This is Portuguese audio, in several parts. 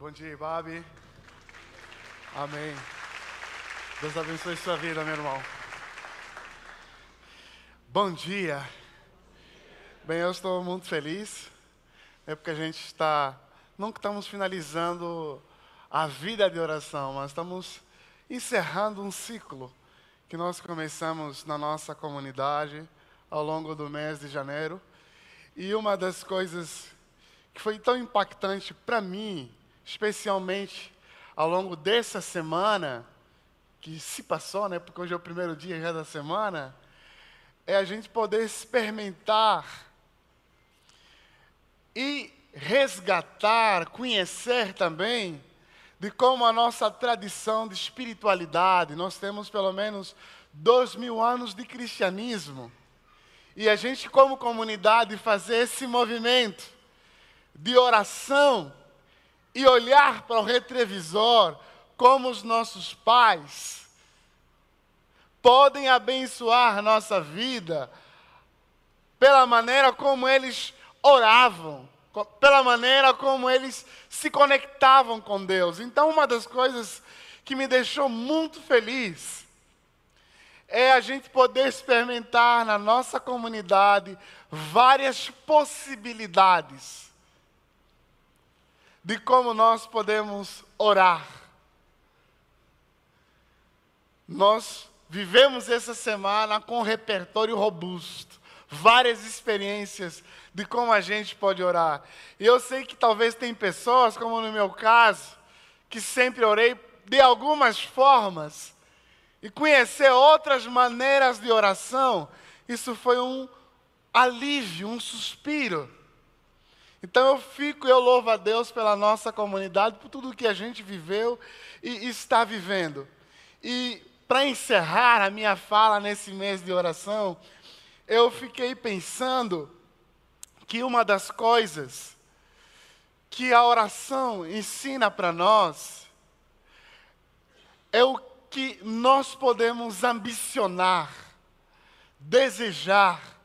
Bom dia, Babi. Amém. Deus abençoe sua vida, meu irmão. Bom dia. Bem, eu estou muito feliz, é porque a gente está, não que estamos finalizando a vida de oração, mas estamos encerrando um ciclo que nós começamos na nossa comunidade ao longo do mês de janeiro. E uma das coisas que foi tão impactante para mim, especialmente ao longo dessa semana, que se passou, né? Porque hoje é o primeiro dia já da semana, é a gente poder experimentar e resgatar, conhecer também de como a nossa tradição de espiritualidade, nós temos pelo menos dois mil anos de cristianismo, e a gente, como comunidade, fazer esse movimento de oração e olhar para o retrovisor como os nossos pais podem abençoar nossa vida pela maneira como eles oravam, pela maneira como eles se conectavam com Deus. Então, uma das coisas que me deixou muito feliz é a gente poder experimentar na nossa comunidade várias possibilidades de como nós podemos orar. Nós vivemos essa semana com um repertório robusto, várias experiências de como a gente pode orar. E eu sei que talvez tem pessoas, como no meu caso, que sempre orei de algumas formas, e conhecer outras maneiras de oração, isso foi um alívio, um suspiro. Então eu fico eu louvo a Deus pela nossa comunidade, por tudo que a gente viveu e está vivendo. E para encerrar a minha fala nesse mês de oração, eu fiquei pensando que uma das coisas que a oração ensina para nós é o que nós podemos ambicionar, desejar.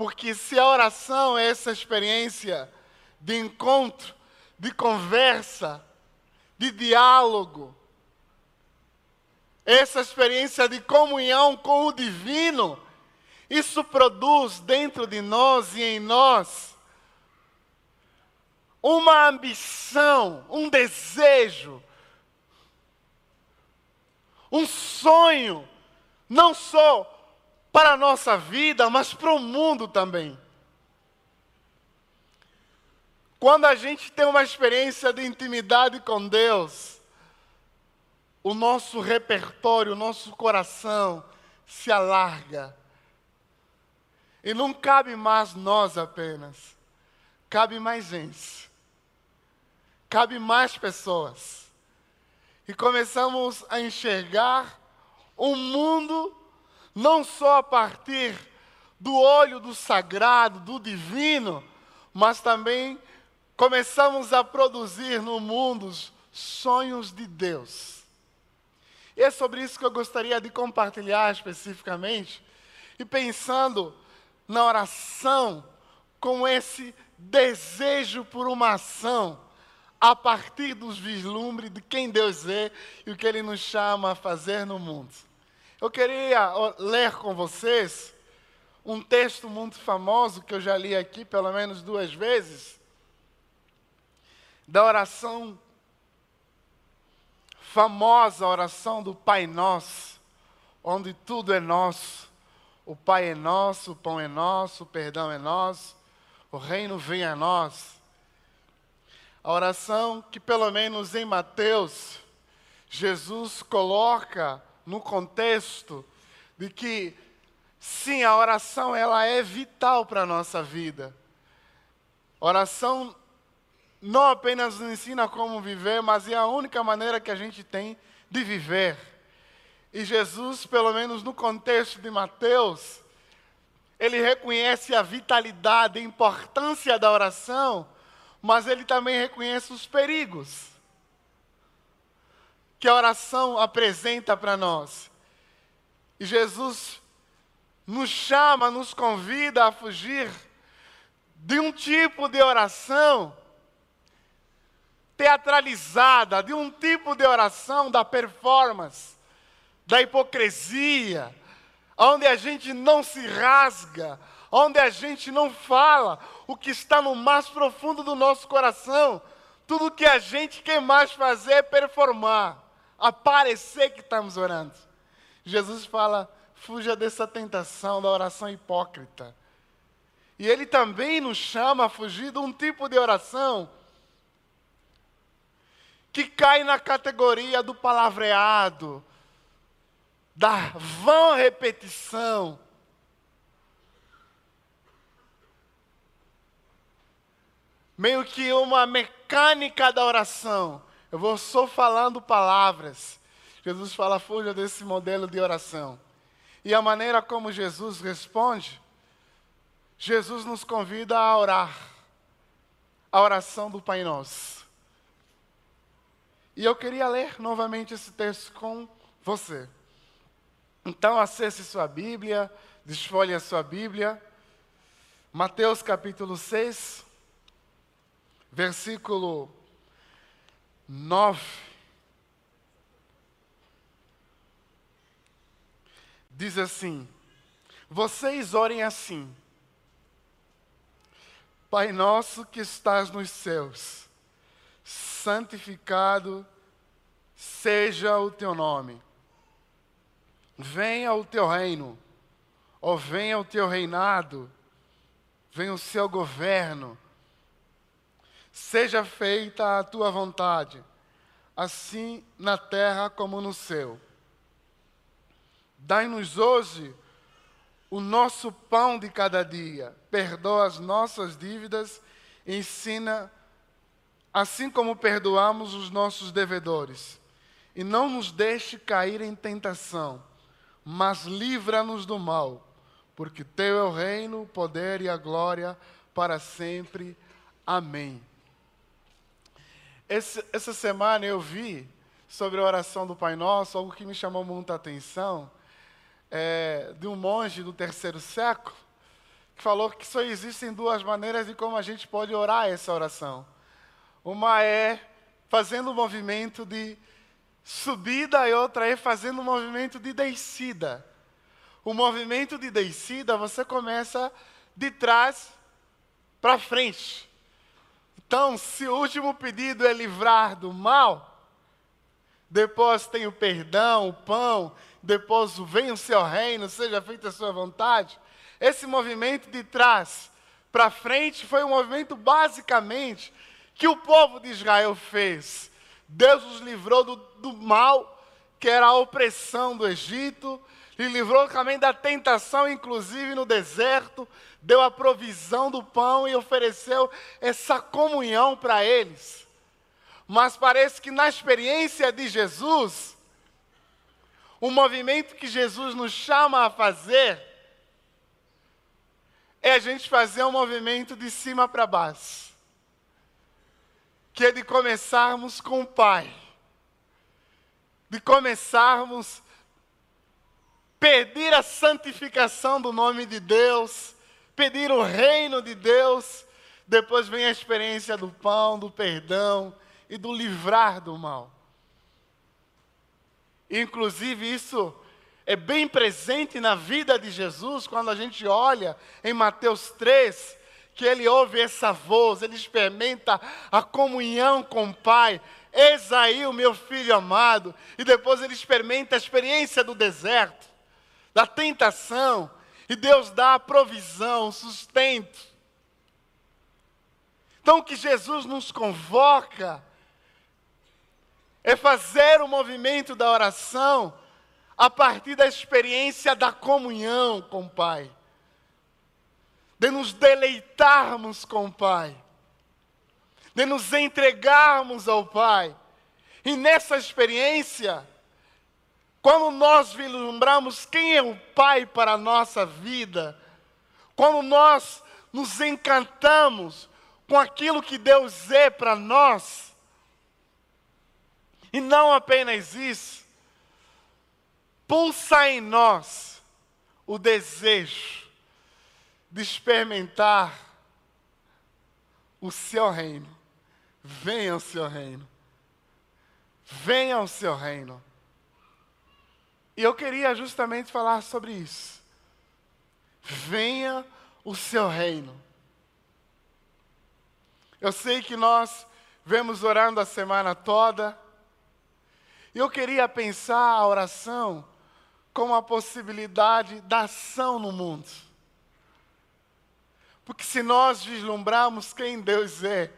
Porque se a oração é essa experiência de encontro, de conversa, de diálogo, essa experiência de comunhão com o divino, isso produz dentro de nós e em nós uma ambição, um desejo um sonho, não só para a nossa vida, mas para o mundo também. Quando a gente tem uma experiência de intimidade com Deus, o nosso repertório, o nosso coração se alarga. E não cabe mais nós apenas, cabe mais gente, cabe mais pessoas e começamos a enxergar um mundo não só a partir do olho do sagrado, do divino, mas também começamos a produzir no mundo sonhos de Deus. E é sobre isso que eu gostaria de compartilhar especificamente, e pensando na oração com esse desejo por uma ação a partir dos vislumbres de quem Deus é e o que Ele nos chama a fazer no mundo. Eu queria ler com vocês um texto muito famoso que eu já li aqui pelo menos duas vezes, da oração famosa oração do Pai Nosso, onde tudo é nosso. O Pai é nosso, o pão é nosso, o perdão é nosso, o reino vem a nós. A oração que, pelo menos em Mateus, Jesus coloca no contexto de que, sim, a oração ela é vital para a nossa vida. Oração não apenas nos ensina como viver, mas é a única maneira que a gente tem de viver. E Jesus, pelo menos no contexto de Mateus, ele reconhece a vitalidade, a importância da oração mas ele também reconhece os perigos que a oração apresenta para nós. E Jesus nos chama, nos convida a fugir de um tipo de oração teatralizada de um tipo de oração da performance, da hipocrisia, onde a gente não se rasga, onde a gente não fala o que está no mais profundo do nosso coração. Tudo que a gente quer mais fazer é performar, aparecer que estamos orando. Jesus fala: fuja dessa tentação da oração hipócrita. E ele também nos chama a fugir de um tipo de oração que cai na categoria do palavreado, da vã repetição. Meio que uma mecânica da oração. Eu vou só falando palavras. Jesus fala, fuja desse modelo de oração. E a maneira como Jesus responde, Jesus nos convida a orar. A oração do Pai Nosso. E eu queria ler novamente esse texto com você. Então, acesse sua Bíblia, desfolhe a sua Bíblia. Mateus capítulo 6, versículo 9. Diz assim: Vocês orem assim. Pai nosso que estás nos céus, santificado seja o teu nome venha o teu reino, ou venha o teu reinado, venha o seu governo, seja feita a tua vontade, assim na terra como no céu. Dai-nos hoje o nosso pão de cada dia, perdoa as nossas dívidas, ensina, assim como perdoamos os nossos devedores, e não nos deixe cair em tentação mas livra-nos do mal, porque teu é o reino, o poder e a glória para sempre. Amém. Esse, essa semana eu vi sobre a oração do Pai Nosso, algo que me chamou muita atenção, é, de um monge do terceiro século, que falou que só existem duas maneiras de como a gente pode orar essa oração. Uma é fazendo o movimento de subida e outra é fazendo um movimento de descida. O movimento de descida você começa de trás para frente. Então, se o último pedido é livrar do mal, depois tem o perdão, o pão, depois vem o seu reino, seja feita a sua vontade. Esse movimento de trás para frente foi um movimento basicamente que o povo de Israel fez Deus os livrou do, do mal, que era a opressão do Egito, e livrou também da tentação, inclusive no deserto, deu a provisão do pão e ofereceu essa comunhão para eles. Mas parece que na experiência de Jesus, o movimento que Jesus nos chama a fazer é a gente fazer um movimento de cima para baixo que é de começarmos com o Pai, de começarmos pedir a santificação do nome de Deus, pedir o reino de Deus, depois vem a experiência do pão, do perdão e do livrar do mal. Inclusive, isso é bem presente na vida de Jesus, quando a gente olha em Mateus 3, que ele ouve essa voz, ele experimenta a comunhão com o Pai. Eis aí o meu filho amado. E depois ele experimenta a experiência do deserto, da tentação. E Deus dá a provisão, sustento. Então o que Jesus nos convoca é fazer o movimento da oração a partir da experiência da comunhão com o Pai de nos deleitarmos com o Pai, de nos entregarmos ao Pai. E nessa experiência, quando nós vislumbramos quem é o Pai para a nossa vida, quando nós nos encantamos com aquilo que Deus é para nós, e não apenas isso, pulsa em nós o desejo de experimentar o seu reino, venha o seu reino. Venha o seu reino. E eu queria justamente falar sobre isso. Venha o seu reino. Eu sei que nós vemos orando a semana toda. E eu queria pensar a oração como a possibilidade da ação no mundo. Porque se nós vislumbrarmos quem Deus é,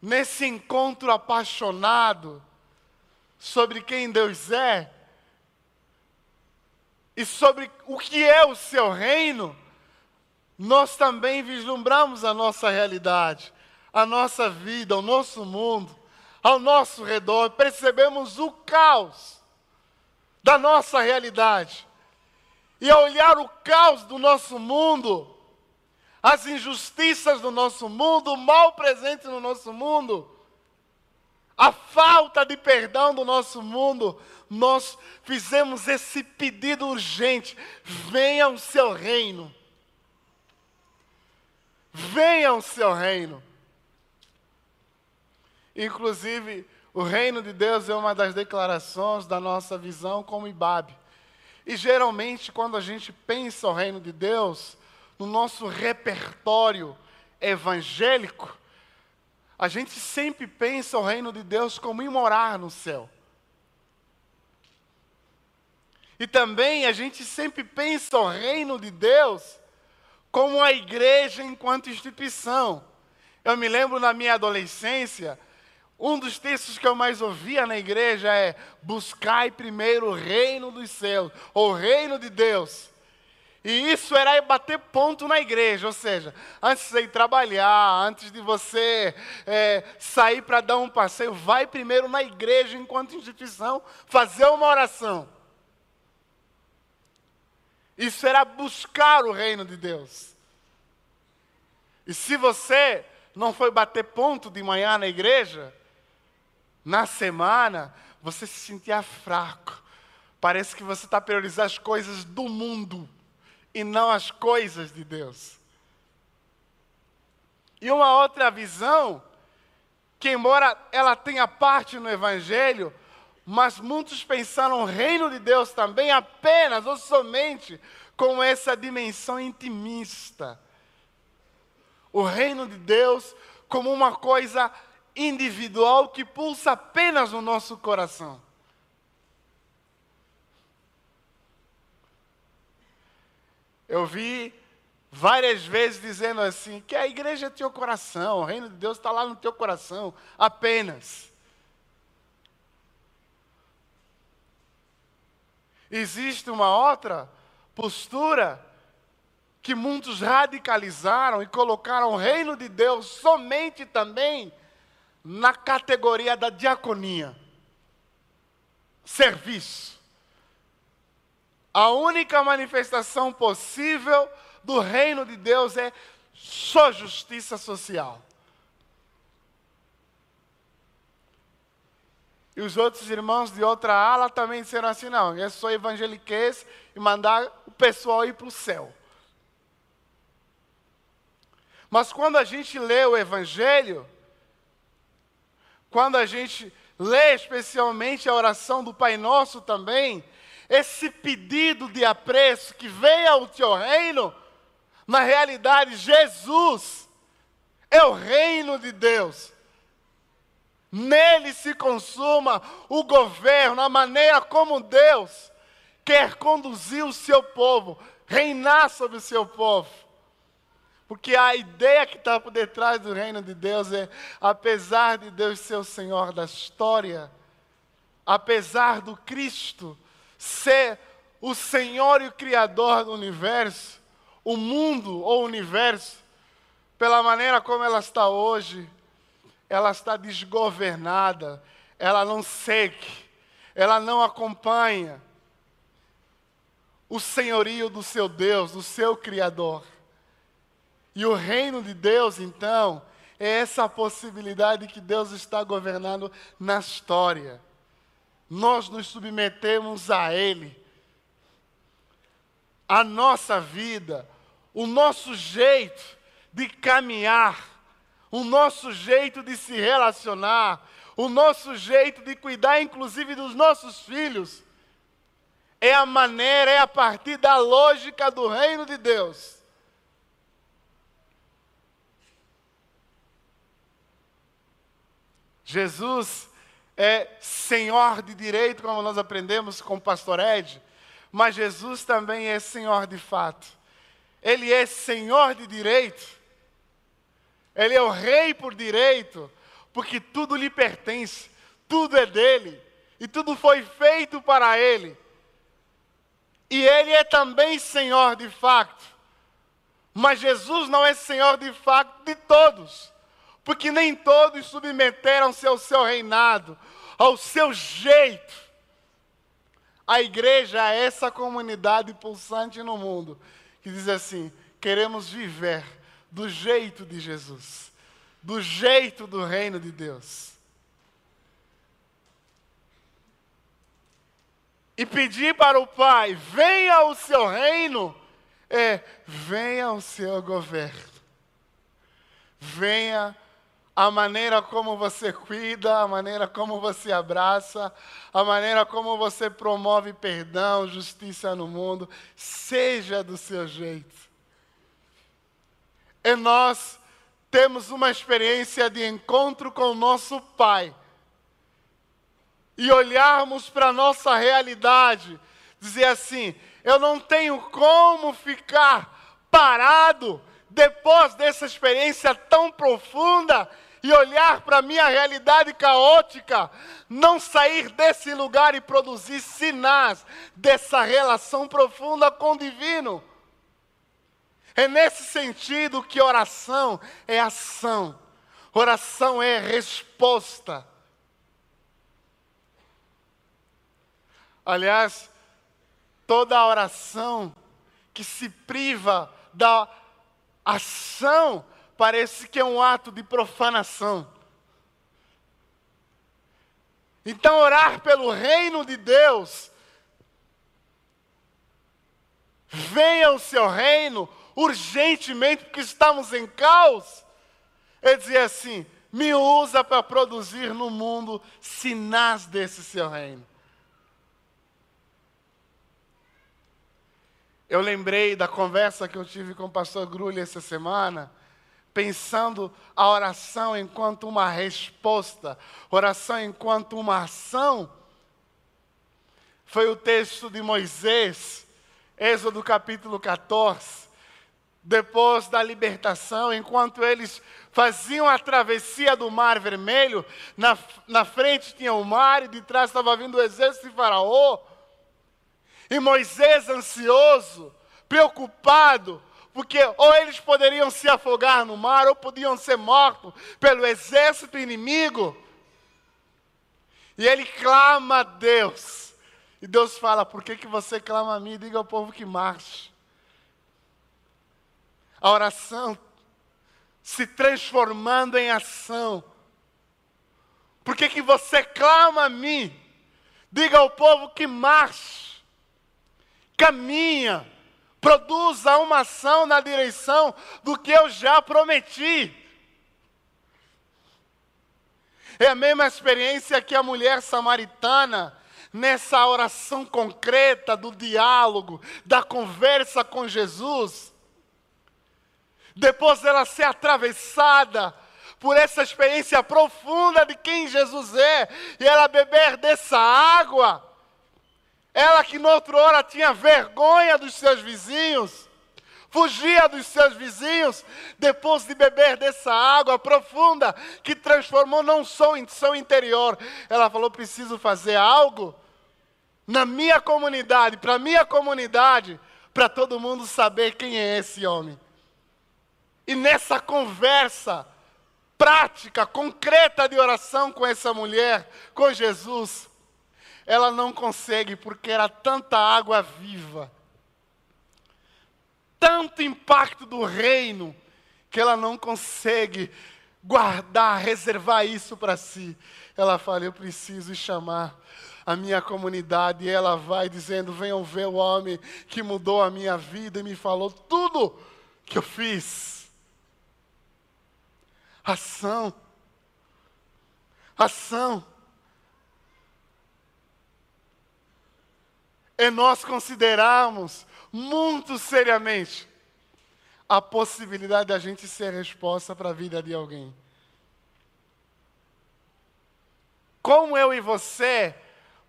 nesse encontro apaixonado sobre quem Deus é, e sobre o que é o seu reino, nós também vislumbramos a nossa realidade, a nossa vida, o nosso mundo, ao nosso redor, percebemos o caos da nossa realidade. E ao olhar o caos do nosso mundo, as injustiças do nosso mundo, o mal presente no nosso mundo, a falta de perdão do nosso mundo, nós fizemos esse pedido urgente: venha o seu reino. Venha o seu reino. Inclusive, o reino de Deus é uma das declarações da nossa visão como Ibabe. E geralmente, quando a gente pensa o reino de Deus, no nosso repertório evangélico, a gente sempre pensa o reino de Deus como ir morar no céu. E também a gente sempre pensa o reino de Deus como a igreja enquanto instituição. Eu me lembro na minha adolescência, um dos textos que eu mais ouvia na igreja é: buscai primeiro o reino dos céus, ou o reino de Deus. E isso era bater ponto na igreja, ou seja, antes de você ir trabalhar, antes de você é, sair para dar um passeio, vai primeiro na igreja enquanto instituição fazer uma oração. Isso era buscar o reino de Deus. E se você não foi bater ponto de manhã na igreja, na semana, você se sentia fraco. Parece que você está priorizando as coisas do mundo e não as coisas de Deus. E uma outra visão, que embora ela tenha parte no Evangelho, mas muitos pensaram o reino de Deus também apenas ou somente com essa dimensão intimista. O reino de Deus como uma coisa individual que pulsa apenas no nosso coração. Eu vi várias vezes dizendo assim: que a igreja é teu coração, o reino de Deus está lá no teu coração, apenas. Existe uma outra postura que muitos radicalizaram e colocaram o reino de Deus somente também na categoria da diaconia, serviço. A única manifestação possível do reino de Deus é só justiça social. E os outros irmãos de outra ala também disseram assim: não, é só evangeliquez e mandar o pessoal ir para o céu. Mas quando a gente lê o Evangelho, quando a gente lê especialmente a oração do Pai Nosso também, esse pedido de apreço que venha o teu reino, na realidade, Jesus é o reino de Deus. Nele se consuma o governo, a maneira como Deus quer conduzir o seu povo, reinar sobre o seu povo. Porque a ideia que está por detrás do reino de Deus é, apesar de Deus ser o Senhor da história, apesar do Cristo ser o Senhor e o Criador do universo, o mundo ou universo, pela maneira como ela está hoje, ela está desgovernada, ela não segue, ela não acompanha o senhorio do seu Deus, do seu Criador. E o reino de Deus, então, é essa possibilidade que Deus está governando na história. Nós nos submetemos a Ele. A nossa vida, o nosso jeito de caminhar, o nosso jeito de se relacionar, o nosso jeito de cuidar, inclusive, dos nossos filhos, é a maneira, é a partir da lógica do reino de Deus. Jesus é senhor de direito, como nós aprendemos com o pastor Ed, mas Jesus também é senhor de fato. Ele é senhor de direito. Ele é o rei por direito, porque tudo lhe pertence, tudo é dele, e tudo foi feito para ele. E ele é também senhor de fato. Mas Jesus não é senhor de fato de todos, porque nem todos submeteram-se ao seu reinado, ao seu jeito. A igreja é essa comunidade pulsante no mundo que diz assim: queremos viver do jeito de Jesus, do jeito do reino de Deus. E pedir para o Pai: venha o seu reino, é, venha o seu governo. Venha a maneira como você cuida, a maneira como você abraça, a maneira como você promove perdão, justiça no mundo, seja do seu jeito. E nós temos uma experiência de encontro com o nosso Pai. E olharmos para a nossa realidade, dizer assim: eu não tenho como ficar parado depois dessa experiência tão profunda e olhar para a minha realidade caótica, não sair desse lugar e produzir sinais dessa relação profunda com o divino. É nesse sentido que oração é ação, oração é resposta. Aliás, toda oração que se priva da ação parece que é um ato de profanação. Então, orar pelo reino de Deus, venha o seu reino urgentemente, porque estamos em caos, é dizer assim: me usa para produzir no mundo sinais desse seu reino. Eu lembrei da conversa que eu tive com o pastor Grulha essa semana pensando a oração enquanto uma resposta, oração enquanto uma ação, foi o texto de Moisés, Êxodo capítulo 14. Depois da libertação, enquanto eles faziam a travessia do Mar Vermelho, na, na frente tinha o mar e de trás estava vindo o exército de Faraó. E Moisés, ansioso, preocupado, porque ou eles poderiam se afogar no mar, ou podiam ser mortos pelo exército inimigo. E ele clama a Deus. E Deus fala: Por que, que você clama a mim? Diga ao povo que marche. A oração se transformando em ação. Por que, que você clama a mim? Diga ao povo que marche, caminha produza uma ação na direção do que eu já prometi. É a mesma experiência que a mulher samaritana, nessa oração concreta do diálogo, da conversa com Jesus. Depois dela ser atravessada por essa experiência profunda de quem Jesus é, e ela beber dessa água, ela que noutra hora tinha vergonha dos seus vizinhos, fugia dos seus vizinhos, depois de beber dessa água profunda que transformou não só em seu interior, ela falou: preciso fazer algo na minha comunidade, para a minha comunidade, para todo mundo saber quem é esse homem. E nessa conversa prática, concreta de oração com essa mulher, com Jesus, ela não consegue porque era tanta água viva, tanto impacto do reino, que ela não consegue guardar, reservar isso para si. Ela fala: Eu preciso chamar a minha comunidade. E ela vai dizendo: Venham ver o homem que mudou a minha vida e me falou tudo que eu fiz. Ação. Ação. É nós considerarmos muito seriamente a possibilidade da gente ser resposta para a vida de alguém. Como eu e você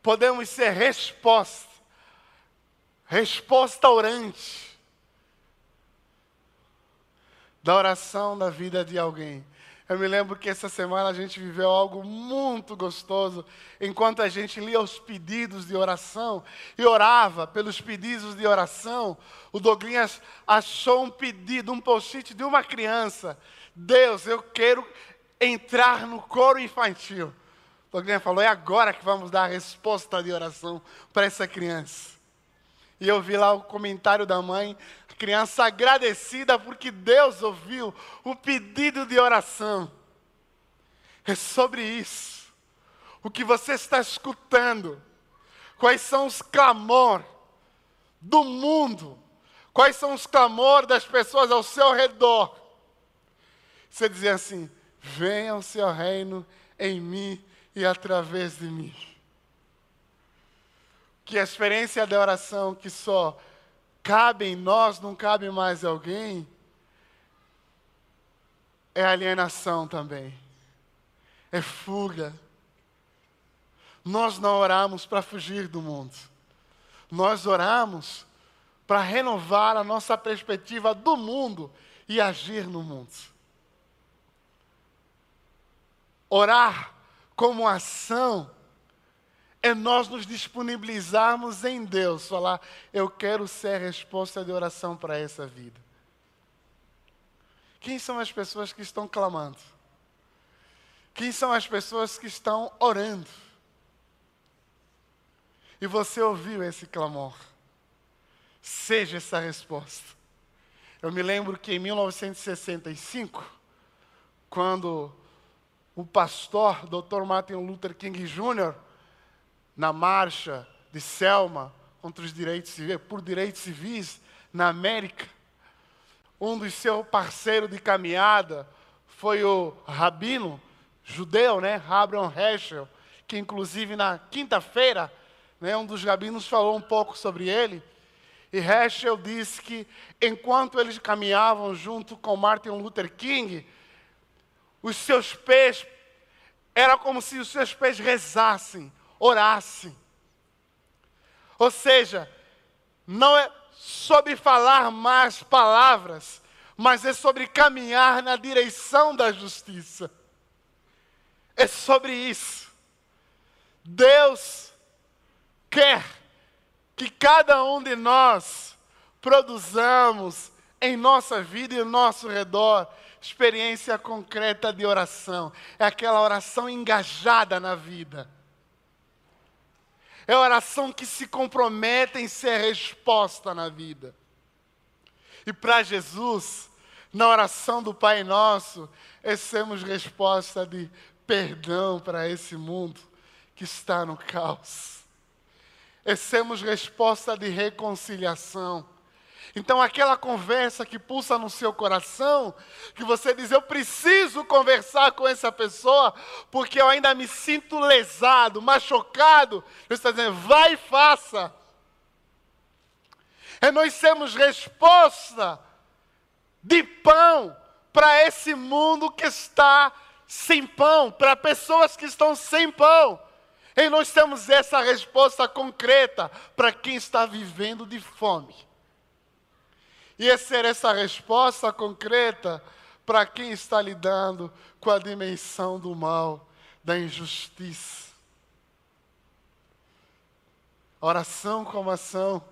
podemos ser resposta, resposta orante da oração da vida de alguém. Eu me lembro que essa semana a gente viveu algo muito gostoso, enquanto a gente lia os pedidos de oração e orava pelos pedidos de oração. O Douglas achou um pedido, um post-it de uma criança. Deus, eu quero entrar no coro infantil. O Douglas falou: é agora que vamos dar a resposta de oração para essa criança. E eu vi lá o comentário da mãe, a criança agradecida porque Deus ouviu o pedido de oração. É sobre isso. O que você está escutando. Quais são os clamor do mundo? Quais são os clamores das pessoas ao seu redor? Você dizia assim: venha o seu reino em mim e através de mim que a experiência da oração que só cabe em nós, não cabe mais em alguém, é alienação também, é fuga. Nós não oramos para fugir do mundo, nós oramos para renovar a nossa perspectiva do mundo e agir no mundo. Orar como ação é nós nos disponibilizarmos em Deus, falar: eu quero ser a resposta de oração para essa vida. Quem são as pessoas que estão clamando? Quem são as pessoas que estão orando? E você ouviu esse clamor. Seja essa resposta. Eu me lembro que em 1965, quando o pastor Dr. Martin Luther King Jr na marcha de Selma contra os direitos civis, por direitos civis na América. Um dos seus parceiros de caminhada foi o rabino judeu, né, Abraham Heschel, que inclusive na quinta-feira, né, um dos rabinos falou um pouco sobre ele. E Heschel disse que enquanto eles caminhavam junto com Martin Luther King, os seus pés era como se os seus pés rezassem orasse. Ou seja, não é sobre falar mais palavras, mas é sobre caminhar na direção da justiça. É sobre isso. Deus quer que cada um de nós produzamos em nossa vida e ao nosso redor experiência concreta de oração. É aquela oração engajada na vida. É oração que se compromete em ser resposta na vida. E para Jesus, na oração do Pai Nosso, é sermos resposta de perdão para esse mundo que está no caos. É sermos resposta de reconciliação então, aquela conversa que pulsa no seu coração, que você diz, eu preciso conversar com essa pessoa, porque eu ainda me sinto lesado, machucado. Deus está dizendo, vai e faça. É nós sermos resposta de pão para esse mundo que está sem pão, para pessoas que estão sem pão. E nós temos essa resposta concreta para quem está vivendo de fome. E ser essa resposta concreta para quem está lidando com a dimensão do mal, da injustiça. Oração como ação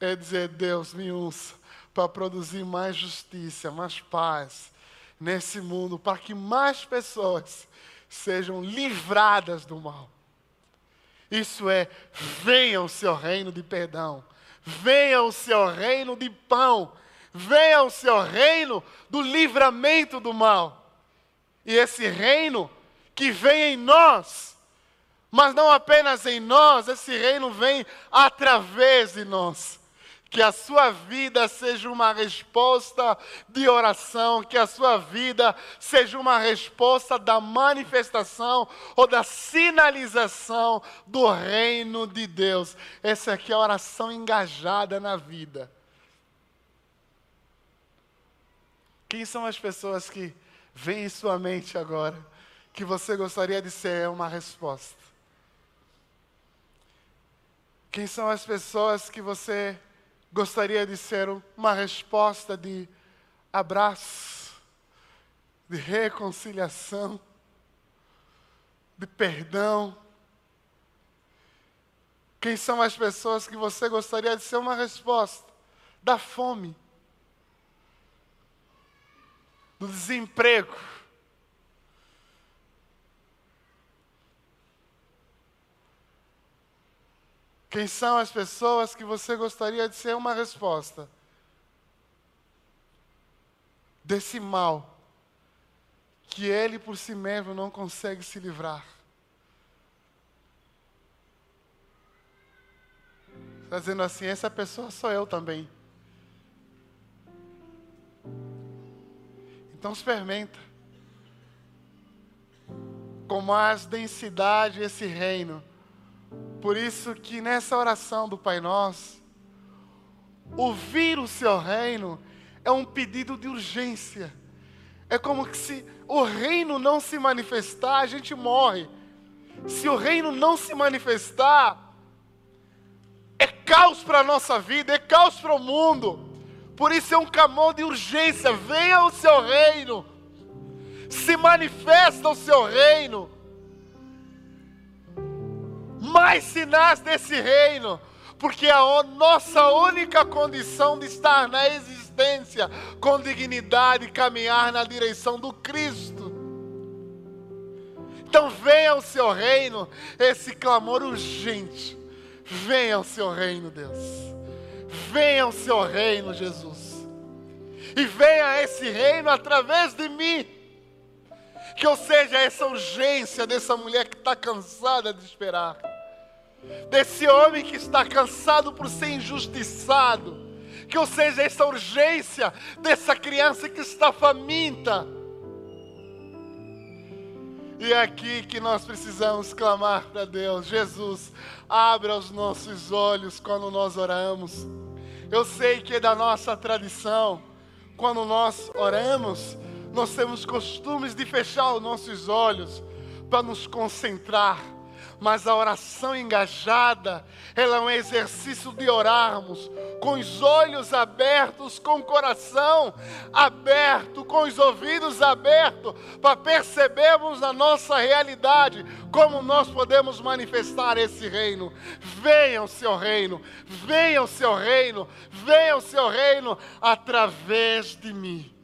é dizer: Deus, me usa para produzir mais justiça, mais paz nesse mundo, para que mais pessoas sejam livradas do mal. Isso é, venha o seu reino de perdão venha o seu reino de pão, venha o seu reino do livramento do mal. E esse reino que vem em nós, mas não apenas em nós, esse reino vem através de nós. Que a sua vida seja uma resposta de oração, que a sua vida seja uma resposta da manifestação ou da sinalização do reino de Deus. Essa aqui é a oração engajada na vida. Quem são as pessoas que vêm em sua mente agora que você gostaria de ser uma resposta? Quem são as pessoas que você gostaria de ser uma resposta de abraço, de reconciliação, de perdão? Quem são as pessoas que você gostaria de ser uma resposta da fome? do desemprego. Quem são as pessoas que você gostaria de ser uma resposta desse mal que ele por si mesmo não consegue se livrar? Está dizendo assim: essa pessoa sou eu também. Então experimenta. Com mais densidade esse reino. Por isso que nessa oração do Pai Nosso, ouvir o seu reino é um pedido de urgência. É como que se o reino não se manifestar, a gente morre. Se o reino não se manifestar, é caos para a nossa vida, é caos para o mundo. Por isso é um clamor de urgência: venha o seu reino, se manifesta o seu reino. Mais sinais desse reino, porque a nossa única condição de estar na existência com dignidade e caminhar na direção do Cristo. Então venha o seu reino, esse clamor urgente. Venha o seu reino, Deus. Venha o seu reino, Jesus. E venha esse reino através de mim. Que eu seja essa urgência dessa mulher que está cansada de esperar. Desse homem que está cansado por ser injustiçado. Que eu seja essa urgência dessa criança que está faminta. E é aqui que nós precisamos clamar para Deus: Jesus, abra os nossos olhos quando nós oramos. Eu sei que é da nossa tradição, quando nós oramos, nós temos costumes de fechar os nossos olhos para nos concentrar mas a oração engajada, ela é um exercício de orarmos com os olhos abertos, com o coração aberto, com os ouvidos abertos, para percebermos a nossa realidade, como nós podemos manifestar esse reino. Venha o seu reino, venha o seu reino, venha o seu reino através de mim.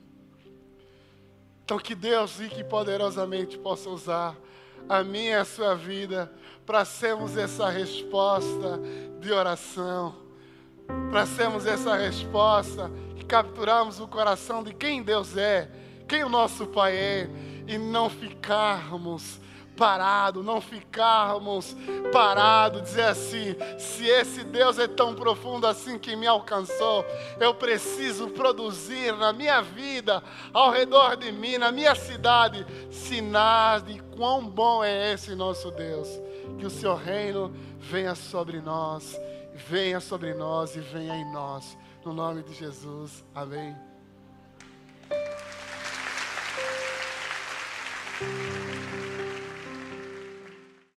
Então que Deus e que poderosamente possa usar a minha e a sua vida para sermos essa resposta de oração, para sermos essa resposta que capturamos o coração de quem Deus é, quem o nosso Pai é, e não ficarmos parado, não ficarmos parados, dizer assim: se esse Deus é tão profundo assim que me alcançou, eu preciso produzir na minha vida, ao redor de mim, na minha cidade, sinais de quão bom é esse nosso Deus. Que o seu reino venha sobre nós, venha sobre nós e venha em nós. No nome de Jesus. Amém.